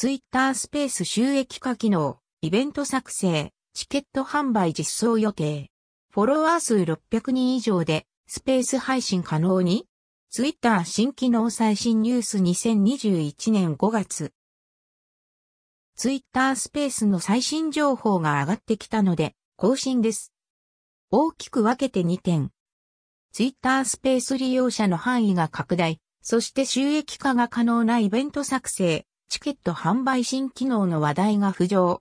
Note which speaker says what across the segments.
Speaker 1: ツイッタースペース収益化機能、イベント作成、チケット販売実装予定。フォロワー数600人以上でスペース配信可能にツイッター新機能最新ニュース2021年5月。ツイッタースペースの最新情報が上がってきたので更新です。大きく分けて2点。ツイッタースペース利用者の範囲が拡大、そして収益化が可能なイベント作成、チケット販売新機能の話題が浮上。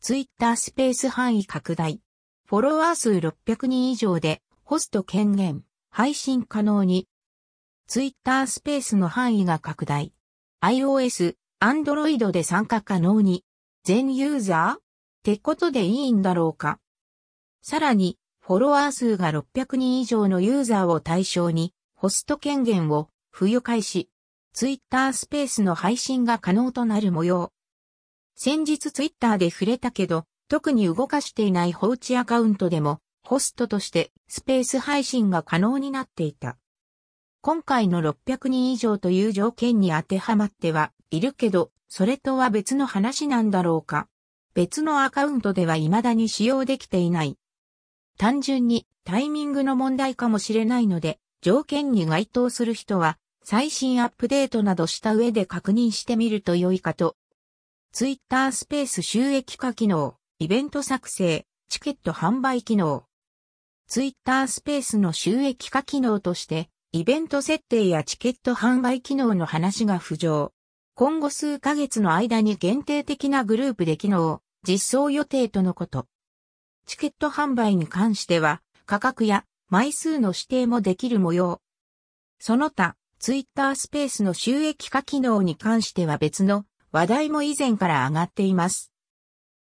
Speaker 1: ツイッタースペース範囲拡大。フォロワー数600人以上で、ホスト権限、配信可能に。ツイッタースペースの範囲が拡大。iOS、Android で参加可能に。全ユーザー？ってことでいいんだろうか。さらに、フォロワー数が600人以上のユーザーを対象に、ホスト権限を付与開始。ツイッタースペースの配信が可能となる模様。先日ツイッターで触れたけど、特に動かしていない放置アカウントでも、ホストとしてスペース配信が可能になっていた。今回の600人以上という条件に当てはまってはいるけど、それとは別の話なんだろうか。別のアカウントでは未だに使用できていない。単純にタイミングの問題かもしれないので、条件に該当する人は最新アップデートなどした上で確認してみると良いかと。ツイッタースペース収益化機能、イベント作成、チケット販売機能。ツイッタースペースの収益化機能として、イベント設定やチケット販売機能の話が浮上。今後数ヶ月の間に限定的なグループで機能を、実装予定とのこと。チケット販売に関しては、価格や枚数の指定もできる模様。その他、ツイッタースペースの収益化機能に関しては別の話題も以前から上がっています。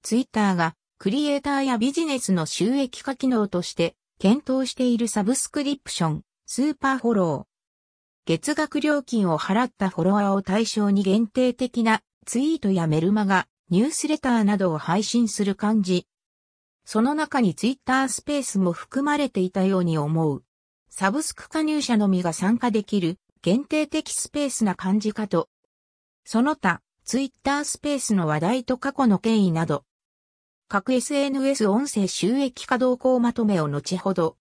Speaker 1: ツイッターがクリエイターやビジネスの収益化機能として検討しているサブスクリプション、スーパーフォロー。月額料金を払ったフォロワーを対象に限定的なツイートやメルマガ、ニュースレターなどを配信する感じ。その中にツイッタースペースも含まれていたように思う。サブスク加入者のみが参加できる限定的スペースな感じかと。その他、ツイッタースペースの話題と過去の経緯など、各 SNS 音声収益化動向まとめを後ほど。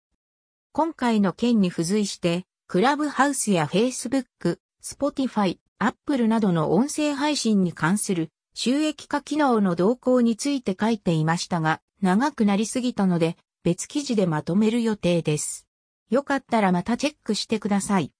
Speaker 1: 今回の件に付随して、クラブハウスや Facebook、Spotify、Apple などの音声配信に関する収益化機能の動向について書いていましたが、長くなりすぎたので、別記事でまとめる予定です。よかったらまたチェックしてください。